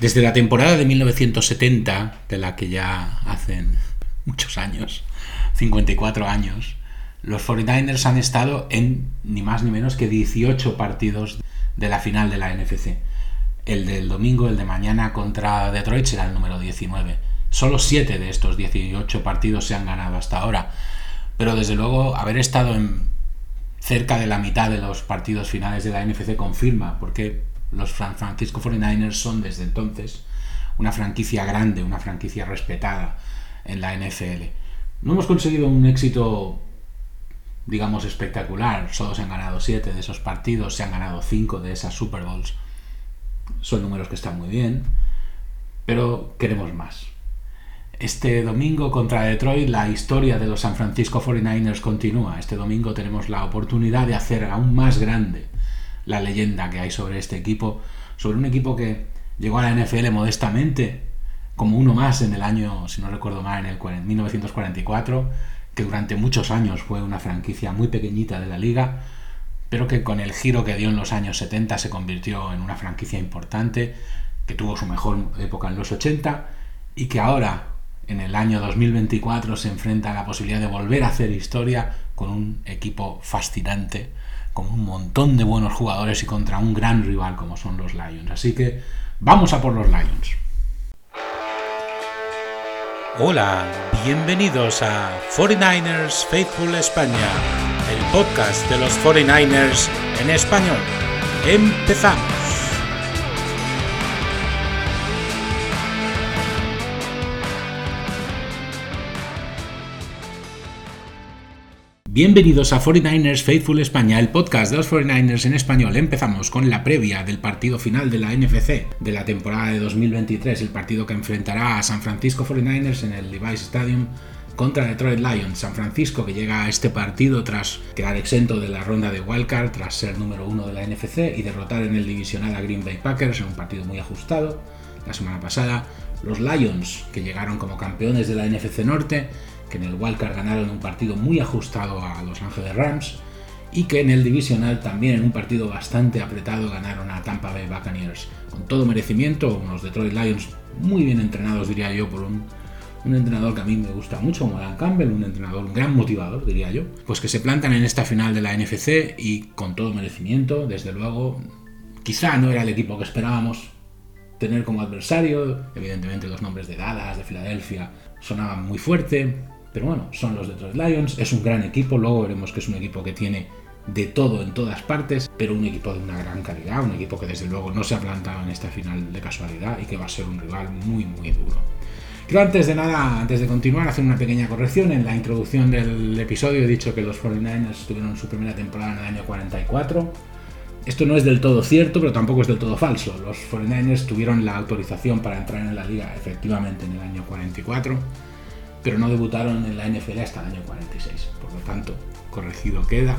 Desde la temporada de 1970, de la que ya hacen muchos años, 54 años, los 49ers han estado en ni más ni menos que 18 partidos de la final de la NFC. El del domingo, el de mañana contra Detroit será el número 19. Solo 7 de estos 18 partidos se han ganado hasta ahora. Pero desde luego haber estado en cerca de la mitad de los partidos finales de la NFC confirma porque los San Francisco 49ers son desde entonces una franquicia grande, una franquicia respetada en la NFL. No hemos conseguido un éxito, digamos, espectacular. Solo se han ganado 7 de esos partidos, se han ganado 5 de esas Super Bowls. Son números que están muy bien, pero queremos más. Este domingo contra Detroit la historia de los San Francisco 49ers continúa. Este domingo tenemos la oportunidad de hacer aún más grande la leyenda que hay sobre este equipo, sobre un equipo que llegó a la NFL modestamente, como uno más en el año, si no recuerdo mal, en el 1944, que durante muchos años fue una franquicia muy pequeñita de la liga, pero que con el giro que dio en los años 70 se convirtió en una franquicia importante, que tuvo su mejor época en los 80 y que ahora, en el año 2024, se enfrenta a la posibilidad de volver a hacer historia con un equipo fascinante con un montón de buenos jugadores y contra un gran rival como son los Lions. Así que vamos a por los Lions. Hola, bienvenidos a 49ers Faithful España, el podcast de los 49ers en español. Empezamos. Bienvenidos a 49ers Faithful España, el podcast de los 49ers en español. Empezamos con la previa del partido final de la NFC de la temporada de 2023, el partido que enfrentará a San Francisco 49ers en el Levi's Stadium contra Detroit Lions. San Francisco que llega a este partido tras quedar exento de la ronda de wildcard, tras ser número uno de la NFC y derrotar en el divisional a Green Bay Packers en un partido muy ajustado la semana pasada. Los Lions que llegaron como campeones de la NFC Norte que en el Wildcard ganaron un partido muy ajustado a Los Ángeles Rams y que en el divisional también en un partido bastante apretado ganaron a Tampa Bay Buccaneers. Con todo merecimiento, unos Detroit Lions muy bien entrenados diría yo por un, entrenador que a mí me gusta mucho, como Dan Campbell, un entrenador, un gran motivador diría yo, pues que se plantan en esta final de la NFC y con todo merecimiento, desde luego, quizá no era el equipo que esperábamos tener como adversario, evidentemente los nombres de Dallas, de Filadelfia, sonaban muy fuerte, pero bueno, son los Detroit Lions, es un gran equipo, luego veremos que es un equipo que tiene de todo en todas partes, pero un equipo de una gran calidad, un equipo que desde luego no se ha plantado en esta final de casualidad y que va a ser un rival muy muy duro. Quiero antes de nada, antes de continuar, hacer una pequeña corrección. En la introducción del episodio he dicho que los 49ers tuvieron su primera temporada en el año 44. Esto no es del todo cierto, pero tampoco es del todo falso. Los 49ers tuvieron la autorización para entrar en la liga efectivamente en el año 44 pero no debutaron en la NFL hasta el año 46. Por lo tanto, corregido queda.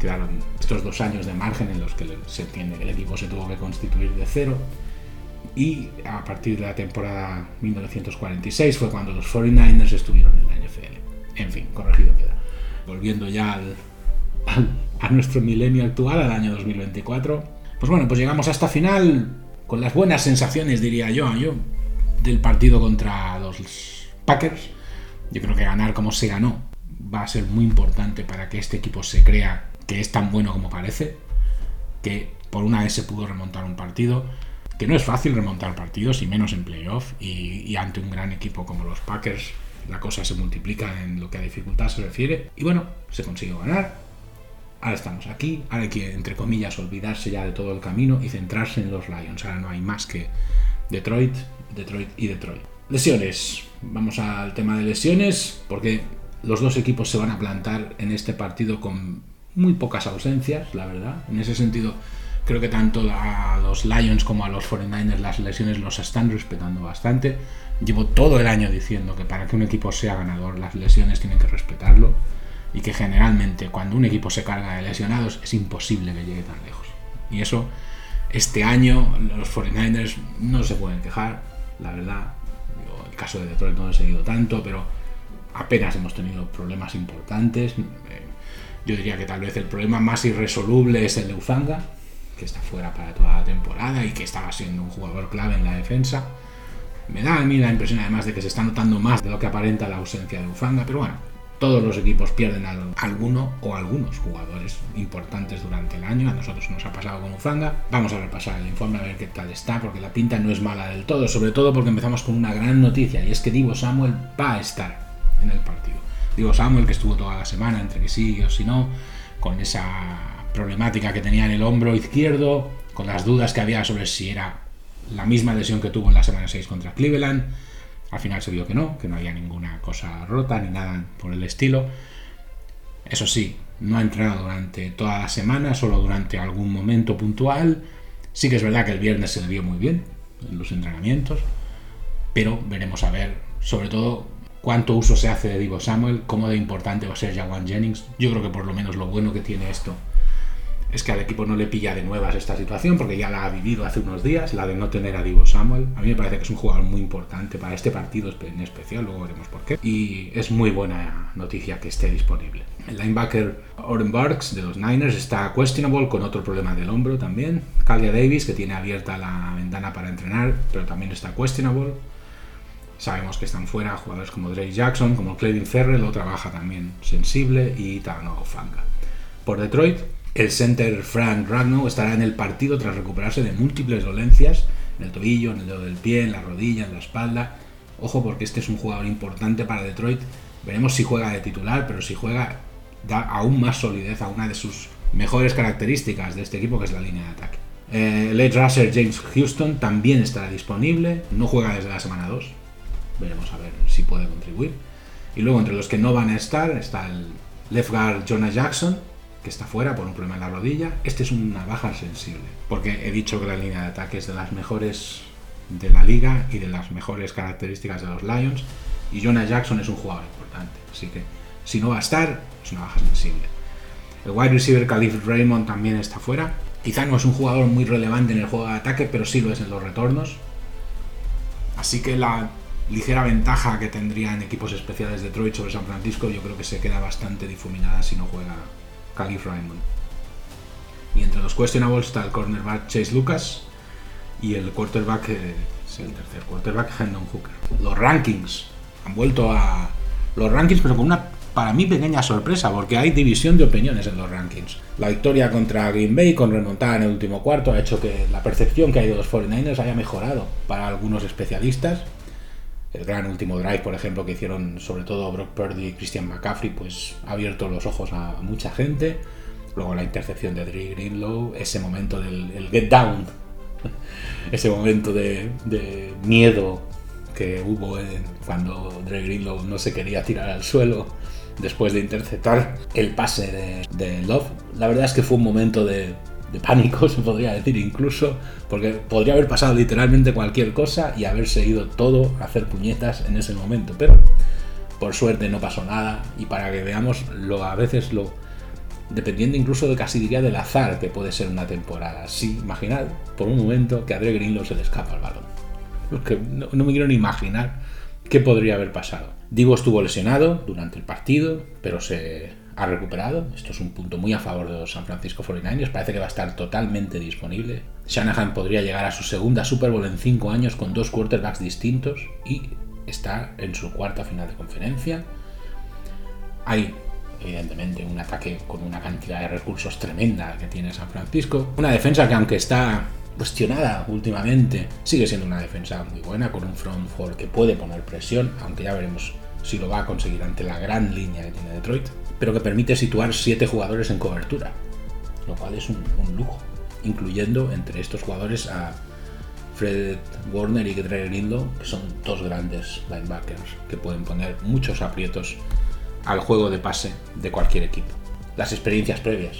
Quedaron estos dos años de margen en los que se entiende que el equipo se tuvo que constituir de cero. Y a partir de la temporada 1946 fue cuando los 49ers estuvieron en la NFL. En fin, corregido queda. Volviendo ya a nuestro milenio actual, al año 2024. Pues bueno, pues llegamos a esta final con las buenas sensaciones, diría yo, yo del partido contra los Packers yo creo que ganar como se ganó va a ser muy importante para que este equipo se crea que es tan bueno como parece, que por una vez se pudo remontar un partido, que no es fácil remontar partidos y menos en playoff y, ante un gran equipo como los Packers la cosa se multiplica en lo que a dificultad se refiere y bueno, se consiguió ganar. Ahora estamos aquí, ahora hay que, entre comillas, olvidarse ya de todo el camino y centrarse en los Lions. Ahora no hay más que Detroit, Detroit y Detroit. Lesiones. Vamos al tema de lesiones, porque los dos equipos se van a plantar en este partido con muy pocas ausencias, la verdad. En ese sentido, creo que tanto a los Lions como a los 49ers las lesiones los están respetando bastante. Llevo todo el año diciendo que para que un equipo sea ganador, las lesiones tienen que respetarlo y que generalmente cuando un equipo se carga de lesionados es imposible que llegue tan lejos. Y eso, este año los 49ers no se pueden quejar, la verdad, el caso de Detroit no he seguido tanto, pero apenas hemos tenido problemas importantes. Eh, yo diría que tal vez el problema más irresoluble es el de Ufanga, que está fuera para toda la temporada y que estaba siendo un jugador clave en la defensa. Me da a mí la impresión además de que se está notando más de lo que aparenta la ausencia de Ufanga, pero bueno, todos los equipos pierden alguno o algunos jugadores importantes durante el año. A nosotros nos ha pasado con Ufanga. Vamos a repasar el informe a ver qué tal está, porque la pinta no es mala del todo, sobre todo porque empezamos con una gran noticia y es que Divo Samuel va a estar en el partido. Divo Samuel, que estuvo toda la semana entre que sí o si no, con esa problemática que tenía en el hombro izquierdo, con las dudas que había sobre si era la misma lesión que tuvo en la semana 6 contra Cleveland. Al final se vio que no, que no había ninguna cosa rota ni nada por el estilo. Eso sí, no ha entrenado durante toda la semana, solo durante algún momento puntual. Sí que es verdad que el viernes se le vio muy bien en los entrenamientos, pero veremos a ver, sobre todo, cuánto uso se hace de Divo Samuel, cómo de importante va a ser Jawan Jennings. Yo creo que por lo menos lo bueno que tiene esto es que al equipo no le pilla de nuevas esta situación, porque ya la ha vivido hace unos días, la de no tener a Divo Samuel. A mí me parece que es un jugador muy importante para este partido en especial, luego veremos por qué. Y es muy buena noticia que esté disponible. El linebacker Oren Barks de los Niners está questionable con otro problema del hombro también. Calia Davis, que tiene abierta la ventana para entrenar, pero también está questionable. Sabemos que están fuera jugadores como Drake Jackson, como Clevin Ferrell, otra baja también sensible, y Tano Fanga. Por Detroit, el center Frank Ragnow estará en el partido tras recuperarse de múltiples dolencias en el tobillo, en el dedo del pie, en la rodilla, en la espalda. Ojo porque este es un jugador importante para Detroit. Veremos si juega de titular, pero si juega da aún más solidez a una de sus mejores características de este equipo que es la línea de ataque. Eh, edge rusher James Houston también estará disponible, no juega desde la semana 2, veremos a ver si puede contribuir. Y luego entre los que no van a estar está el left guard Jonah Jackson, que está fuera por un problema en la rodilla. Este es una baja sensible, porque he dicho que la línea de ataque es de las mejores de la liga y de las mejores características de los Lions. Y Jonah Jackson es un jugador importante, así que si no va a estar, es una baja sensible. El wide receiver Khalif Raymond también está fuera. Quizá no es un jugador muy relevante en el juego de ataque, pero sí lo es en los retornos. Así que la ligera ventaja que tendrían equipos especiales de Detroit sobre San Francisco yo creo que se queda bastante difuminada si no juega Calif Raymond. Y entre los questionables está el cornerback Chase Lucas y el quarterback, eh, el tercer quarterback, Hendon Hooker. Los rankings han vuelto a los rankings, pero con una para mí pequeña sorpresa, porque hay división de opiniones en los rankings. La victoria contra Green Bay con remontada en el último cuarto ha hecho que la percepción que hay de los 49ers haya mejorado para algunos especialistas. El gran último drive, por ejemplo, que hicieron sobre todo Brock Purdy y Christian McCaffrey, pues ha abierto los ojos a mucha gente. Luego la intercepción de Dre Greenlow, ese momento del get down, ese momento de, miedo que hubo cuando Dre Greenlow no se quería tirar al suelo después de interceptar el pase de, Love. La verdad es que fue un momento de, de pánico, se podría decir incluso, porque podría haber pasado literalmente cualquier cosa y haberse ido todo a hacer puñetas en ese momento, pero por suerte no pasó nada y para que veamos lo a veces lo dependiendo incluso de casi diría del azar que puede ser una temporada. Sí, imaginad por un momento que a Dre Greenlow se le escapa el balón. No, no me quiero ni imaginar qué podría haber pasado. Divo estuvo lesionado durante el partido, pero se ha recuperado. Esto es un punto muy a favor de los San Francisco 49ers. Parece que va a estar totalmente disponible. Shanahan podría llegar a su segunda Super Bowl en cinco años con dos quarterbacks distintos y está en su cuarta final de conferencia. Hay, evidentemente, un ataque con una cantidad de recursos tremenda que tiene San Francisco. Una defensa que, aunque está cuestionada últimamente, sigue siendo una defensa muy buena, con un front four que puede poner presión, aunque ya veremos si lo va a conseguir ante la gran línea que tiene Detroit pero que permite situar siete jugadores en cobertura, lo cual es un, lujo, incluyendo entre estos jugadores a Fred Warner y Dre Greenlow, que son dos grandes linebackers que pueden poner muchos aprietos al juego de pase de cualquier equipo. Las experiencias previas.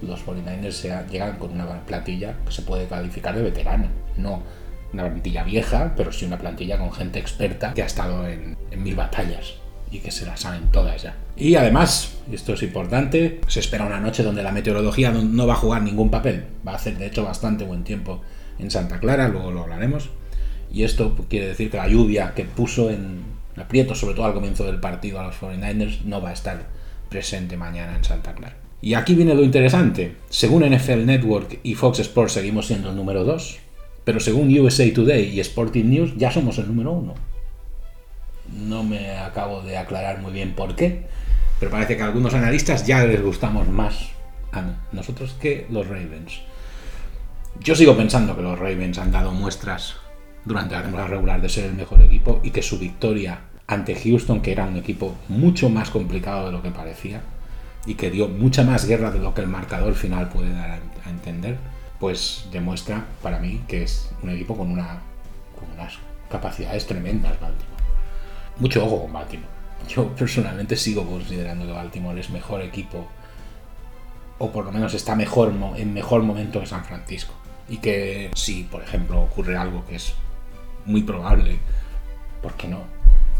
Los 49ers llegan con una plantilla que se puede calificar de veterana, no una plantilla vieja, pero sí una plantilla con gente experta que ha estado en mil batallas y que se las saben todas ya. Y además, esto es importante, se espera una noche donde la meteorología no va a jugar ningún papel. Va a hacer de hecho bastante buen tiempo en Santa Clara, luego lo hablaremos. Y esto quiere decir que la lluvia que puso en aprieto, sobre todo al comienzo del partido a los 49ers, no va a estar presente mañana en Santa Clara. Y aquí viene lo interesante. Según NFL Network y Fox Sports seguimos siendo el número 2, pero según USA Today y Sporting News ya somos el número 1. No me acabo de aclarar muy bien por qué, pero parece que a algunos analistas ya les gustamos más a nosotros que los Ravens. Yo sigo pensando que los Ravens han dado muestras durante la temporada regular de ser el mejor equipo y que su victoria ante Houston, que era un equipo mucho más complicado de lo que parecía y que dio mucha más guerra de lo que el marcador final puede dar a entender, pues demuestra para mí que es un equipo con, una, con unas capacidades tremendas Baltimore. Mucho ojo con Baltimore. Yo personalmente sigo considerando que Baltimore es mejor equipo o por lo menos está mejor en mejor momento que San Francisco. Y que si, por ejemplo, ocurre algo que es muy probable, ¿por qué no?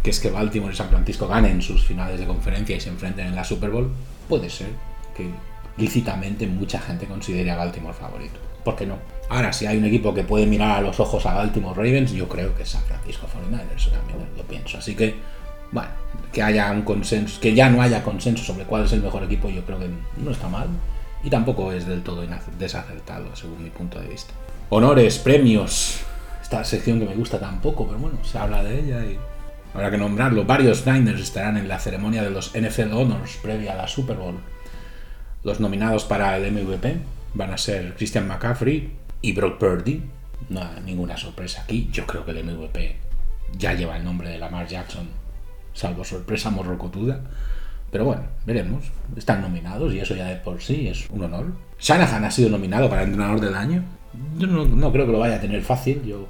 Que es que Baltimore y San Francisco ganen sus finales de conferencia y se enfrenten en la Super Bowl, puede ser que lícitamente mucha gente considere a Baltimore favorito. ¿Por qué no? Ahora, si hay un equipo que puede mirar a los ojos a Baltimore Ravens, yo creo que es San Francisco 49ers, también lo pienso. Así que, bueno, que haya un consenso, que ya no haya consenso sobre cuál es el mejor equipo, yo creo que no está mal. Y tampoco es del todo desacertado, según mi punto de vista. Honores, premios, esta sección que me gusta tampoco, pero bueno, se habla de ella y habrá que nombrarlo. Varios Niners estarán en la ceremonia de los NFL Honors previa a la Super Bowl. Los nominados para el MVP van a ser Christian McCaffrey y Brock Purdy. No hay ninguna sorpresa aquí. Yo creo que el MVP ya lleva el nombre de Lamar Jackson, salvo sorpresa morrocotuda. Pero bueno, veremos. Están nominados y eso ya de por sí es un honor. Shanahan ha sido nominado para entrenador del año. Yo no, no creo que lo vaya a tener fácil. Yo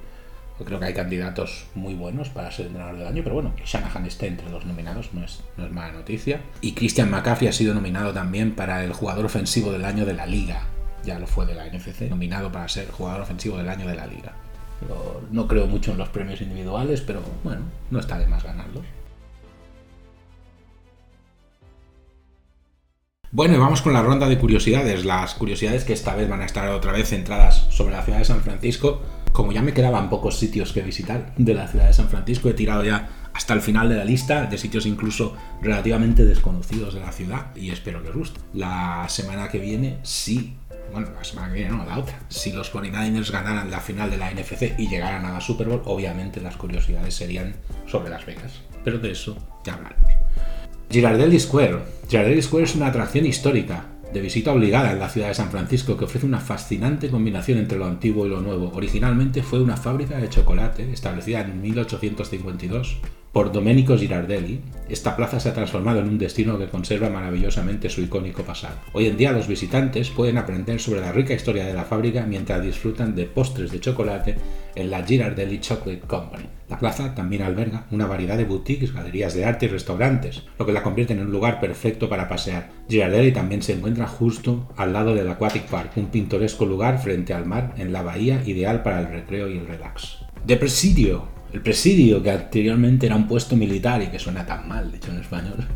creo que hay candidatos muy buenos para ser entrenador del año, pero bueno, que Shanahan esté entre los nominados no es, no es mala noticia. Y Christian McCaffrey ha sido nominado también para el jugador ofensivo del año de la liga. Ya lo fue de la NFC, nominado para ser jugador ofensivo del año de la liga. no creo mucho en los premios individuales, pero bueno, no está de más ganarlos. Bueno, y vamos con la ronda de curiosidades. Las curiosidades que esta vez van a estar otra vez centradas sobre la ciudad de San Francisco como ya me quedaban pocos sitios que visitar de la ciudad de San Francisco, he tirado ya hasta el final de la lista de sitios incluso relativamente desconocidos de la ciudad y espero que os guste. La semana que viene, sí, bueno, la semana que no, la otra, si los 49ers ganaran la final de la NFC y llegaran a la Super Bowl, obviamente las curiosidades serían sobre Las Vegas, pero de eso ya hablaremos. Girardelli Square. Girardelli Square es una atracción histórica de visita obligada en la ciudad de San Francisco que ofrece una fascinante combinación entre lo antiguo y lo nuevo. Originalmente fue una fábrica de chocolate establecida en 1852 por Domenico Girardelli, esta plaza se ha transformado en un destino que conserva maravillosamente su icónico pasado. Hoy en día los visitantes pueden aprender sobre la rica historia de la fábrica mientras disfrutan de postres de chocolate en la Girardelli Chocolate Company. La plaza también alberga una variedad de boutiques, galerías de arte y restaurantes, lo que la convierte en un lugar perfecto para pasear. Girardelli también se encuentra justo al lado del Aquatic Park, un pintoresco lugar frente al mar en la bahía ideal para el recreo y el relax. De Presidio, el presidio, que anteriormente era un puesto militar y que suena tan mal, dicho en español,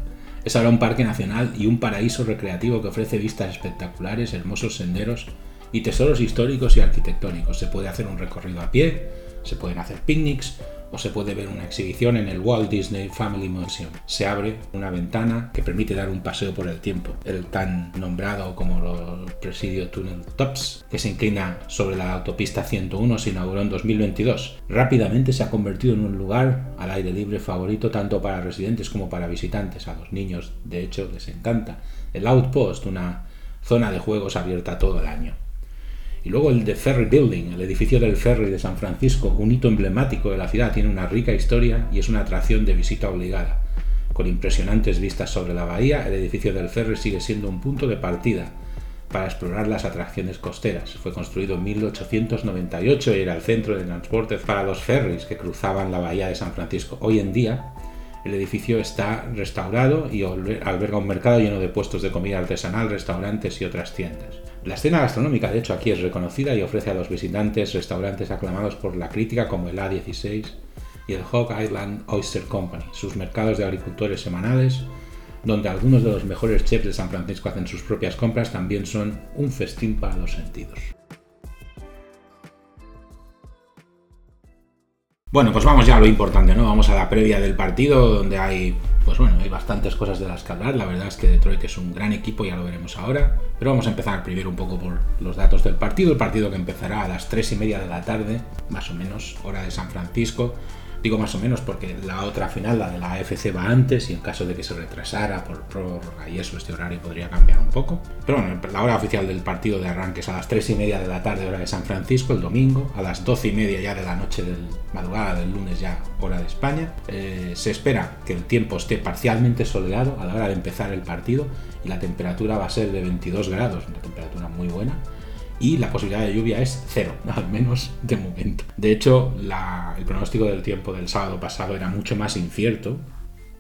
es ahora un parque nacional y un paraíso recreativo que ofrece vistas espectaculares, hermosos senderos y tesoros históricos y arquitectónicos. Se puede hacer un recorrido a pie, se pueden hacer picnics, o se puede ver una exhibición en el Walt Disney Family Museum. Se abre una ventana que permite dar un paseo por el tiempo. El tan nombrado como el Presidio Tunnel Tops, que se inclina sobre la autopista 101, se inauguró en 2022. Rápidamente se ha convertido en un lugar al aire libre favorito tanto para residentes como para visitantes. A los niños, de hecho, les encanta. El Outpost, una zona de juegos abierta todo el año. Y luego el de Ferry Building, el edificio del ferry de San Francisco, un hito emblemático de la ciudad, tiene una rica historia y es una atracción de visita obligada. Con impresionantes vistas sobre la bahía, el edificio del ferry sigue siendo un punto de partida para explorar las atracciones costeras. Fue construido en 1898 y era el centro de transporte para los ferries que cruzaban la bahía de San Francisco. Hoy en día, el edificio está restaurado y alberga un mercado lleno de puestos de comida artesanal, restaurantes y otras tiendas. La escena gastronómica, de hecho, aquí es reconocida y ofrece a los visitantes restaurantes aclamados por la crítica como el A16 y el Hog Island Oyster Company, sus mercados de agricultores semanales, donde algunos de los mejores chefs de San Francisco hacen sus propias compras, también son un festín para los sentidos. Bueno, pues vamos ya a lo importante, ¿no? Vamos a la previa del partido, donde hay, pues bueno, hay bastantes cosas de las que hablar. La verdad es que Detroit es un gran equipo, ya lo veremos ahora. Pero vamos a empezar primero un poco por los datos del partido. El partido que empezará a las 3 y media de la tarde, más o menos, hora de San Francisco. Digo más o menos porque la otra final, la de la AFC, va antes y en caso de que se retrasara por prórroga y eso, este horario podría cambiar un poco. Pero bueno, la hora oficial del partido de arranque es a las 3 y media de la tarde, hora de San Francisco, el domingo, a las 12 y media ya de la noche del madrugada del lunes, ya hora de España. Eh, se espera que el tiempo esté parcialmente soleado a la hora de empezar el partido y la temperatura va a ser de 22 grados, una temperatura muy buena y la posibilidad de lluvia es cero, al menos de momento. De hecho, el pronóstico del tiempo del sábado pasado era mucho más incierto.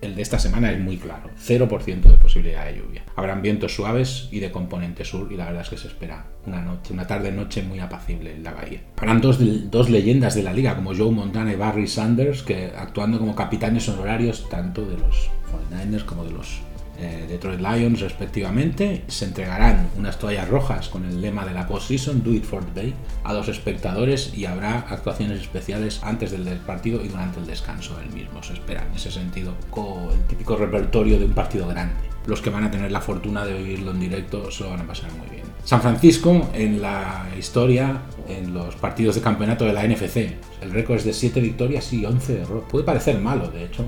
El de esta semana es muy claro, 0% de posibilidad de lluvia. Habrán vientos suaves y de componente sur y la verdad es que se espera una noche, una tarde-noche muy apacible en la bahía. Habrán dos, dos leyendas de la liga como Joe Montana y Barry Sanders que actuando como capitanes honorarios tanto de los 49ers como de los eh, Detroit Lions respectivamente. Se entregarán unas toallas rojas con el lema de la postseason, Do It for the Bay, a los espectadores y habrá actuaciones especiales antes del partido y durante el descanso del mismo. Se espera en ese sentido el típico repertorio de un partido grande. Los que van a tener la fortuna de vivirlo en directo se lo van a pasar muy bien. San Francisco en la historia, en los partidos de campeonato de la NFC. El récord es de 7 victorias y 11 errores. Puede parecer malo, de hecho,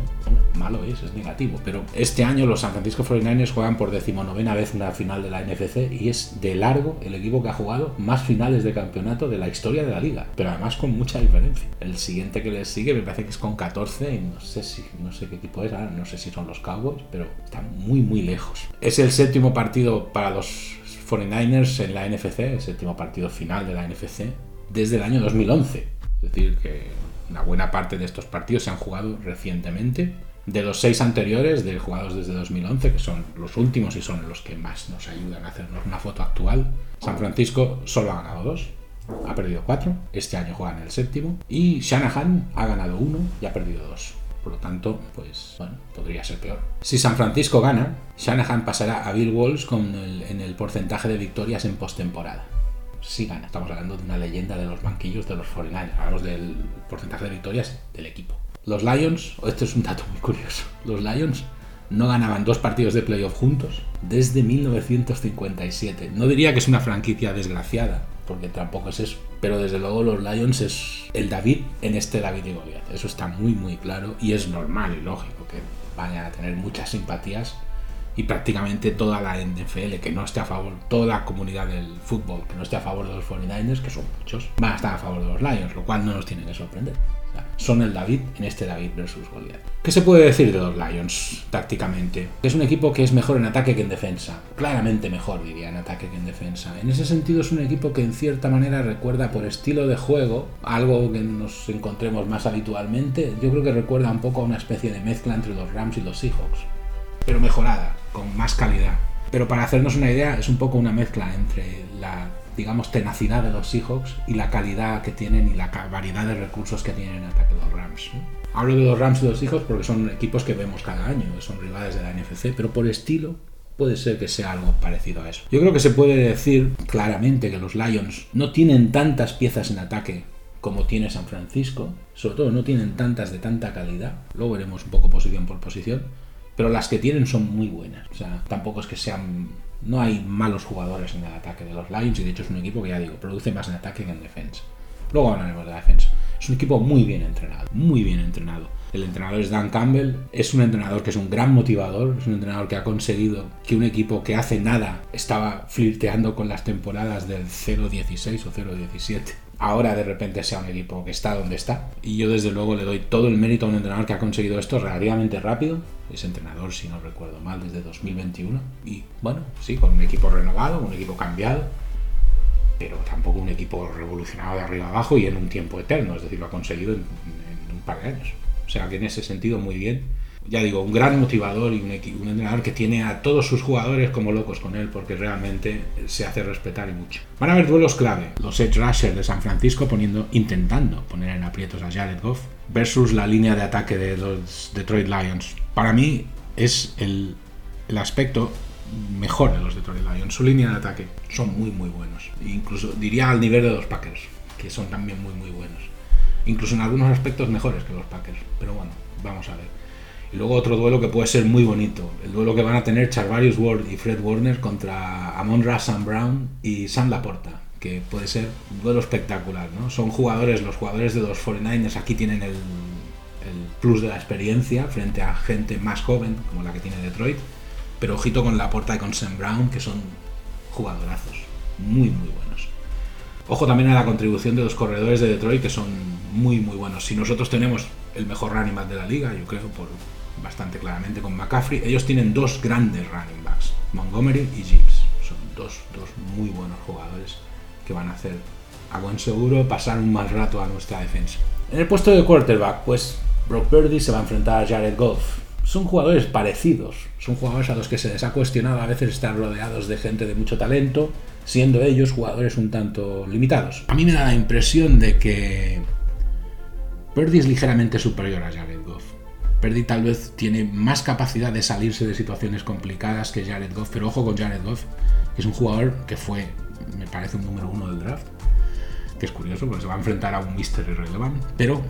malo es, es negativo, pero este año los San Francisco 49ers juegan por decimonovena vez una final de la NFC y es de largo el equipo que ha jugado más finales de campeonato de la historia de la liga, pero además con mucha diferencia. El siguiente que les sigue me parece que es con 14 y no sé si no sé qué equipo es, no sé si son los Cowboys, pero están muy muy lejos. Es el séptimo partido para los 49ers en la NFC, el séptimo partido final de la NFC desde el año 2011. Es decir, que una buena parte de estos partidos se han jugado recientemente de los seis anteriores, de jugados desde 2011, que son los últimos y son los que más nos ayudan a hacernos una foto actual, San Francisco solo ha ganado dos, ha perdido cuatro, este año juega en el séptimo, y Shanahan ha ganado uno y ha perdido dos. Por lo tanto, pues bueno, podría ser peor. Si San Francisco gana, Shanahan pasará a Bill Walsh con en el porcentaje de victorias en postemporada. Si gana, estamos hablando de una leyenda de los banquillos de los 49 hablamos del porcentaje de victorias del equipo. Los Lions, este es un dato muy curioso, los Lions no ganaban dos partidos de playoff juntos desde 1957. No diría que es una franquicia desgraciada, porque tampoco es eso, pero desde luego los Lions es el David en este David y Goliath. Eso está muy muy claro y es normal y lógico que vayan a tener muchas simpatías y prácticamente toda la NFL que no esté a favor, toda la comunidad del fútbol que no esté a favor de los 49ers, que son muchos, van a estar a favor de los Lions, lo cual no nos tiene que sorprender son el David en este David versus Goliath. ¿Qué se puede decir de los Lions tácticamente? Es un equipo que es mejor en ataque que en defensa. Claramente mejor, diría, en ataque que en defensa. En ese sentido es un equipo que en cierta manera recuerda por estilo de juego algo que nos encontremos más habitualmente. Yo creo que recuerda un poco a una especie de mezcla entre los Rams y los Seahawks. Pero mejorada, con más calidad. Pero para hacernos una idea, es un poco una mezcla entre la digamos, tenacidad de los Seahawks y la calidad que tienen y la variedad de recursos que tienen en ataque los Rams. Hablo de los Rams y los Seahawks porque son equipos que vemos cada año, son rivales de la NFC, pero por estilo puede ser que sea algo parecido a eso. Yo creo que se puede decir claramente que los Lions no tienen tantas piezas en ataque como tiene San Francisco, sobre todo no tienen tantas de tanta calidad, luego veremos un poco posición por posición, pero las que tienen son muy buenas, o sea, tampoco es que sean no hay malos jugadores en el ataque de los Lions y de hecho es un equipo que ya digo, produce más en ataque que en defensa. Luego hablaremos de la defensa. Es un equipo muy bien entrenado, muy bien entrenado. El entrenador es Dan Campbell, es un entrenador que es un gran motivador, es un entrenador que ha conseguido que un equipo que hace nada estaba flirteando con las temporadas del 0-16 o 0-17 ahora de repente sea un equipo que está donde está. Y yo desde luego le doy todo el mérito a un entrenador que ha conseguido esto relativamente rápido. Es entrenador, si no recuerdo mal, desde 2021. Y bueno, sí, con un equipo renovado, un equipo cambiado, pero tampoco un equipo revolucionado de arriba abajo y en un tiempo eterno. Es decir, lo ha conseguido en, en un par de años. O sea que en ese sentido muy bien ya digo, un gran motivador y un, un, entrenador que tiene a todos sus jugadores como locos con él porque realmente se hace respetar y mucho. Van a haber duelos clave. Los Edge Rushers de San Francisco poniendo, intentando poner en aprietos a Jared Goff versus la línea de ataque de los Detroit Lions. Para mí es el, el aspecto mejor de los Detroit Lions. Su línea de ataque son muy muy buenos. Incluso diría al nivel de los Packers, que son también muy muy buenos. incluso en algunos aspectos mejores que los Packers. Pero bueno, vamos a ver. Y luego otro duelo que puede ser muy bonito, el duelo que van a tener Charvarius Ward y Fred Warner contra Amon Ra, Sam Brown y Sam Laporta, que puede ser un duelo espectacular, ¿no? Son jugadores, los jugadores de los 49ers aquí tienen el, el plus de la experiencia frente a gente más joven, como la que tiene Detroit, pero ojito con Laporta y con Sam Brown, que son jugadorazos, muy muy buenos. Ojo también a la contribución de los corredores de Detroit, que son muy muy buenos. Si nosotros tenemos el mejor running back de la liga, yo creo, por bastante claramente con McCaffrey, ellos tienen dos grandes running backs, Montgomery y Gibbs. Son dos, dos muy buenos jugadores que van a hacer a buen seguro pasar un mal rato a nuestra defensa. En el puesto de quarterback, pues Brock Purdy se va a enfrentar a Jared Goff. Son jugadores parecidos, son jugadores a los que se les ha cuestionado a veces estar rodeados de gente de mucho talento, siendo ellos jugadores un tanto limitados. A mí me da la impresión de que Purdy es ligeramente superior a Jared Goff. Purdy tal vez tiene más capacidad de salirse de situaciones complicadas que Jared Goff, pero ojo con Jared Goff, que es un jugador que fue, me parece, un número uno del draft, que es curioso porque se va a enfrentar a un Mister irrelevant, pero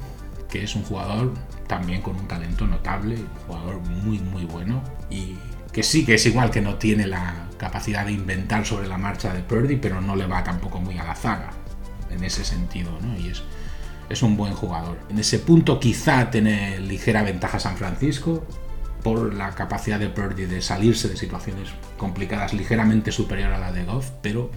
que es un jugador también con un talento notable, un jugador muy muy bueno y que sí que es igual que no tiene la capacidad de inventar sobre la marcha de Purdy, pero no le va tampoco muy a la zaga en ese sentido, ¿no? Y es, es un buen jugador. En ese punto quizá tiene ligera ventaja San Francisco por la capacidad de Purdy de salirse de situaciones complicadas ligeramente superior a la de Goff, pero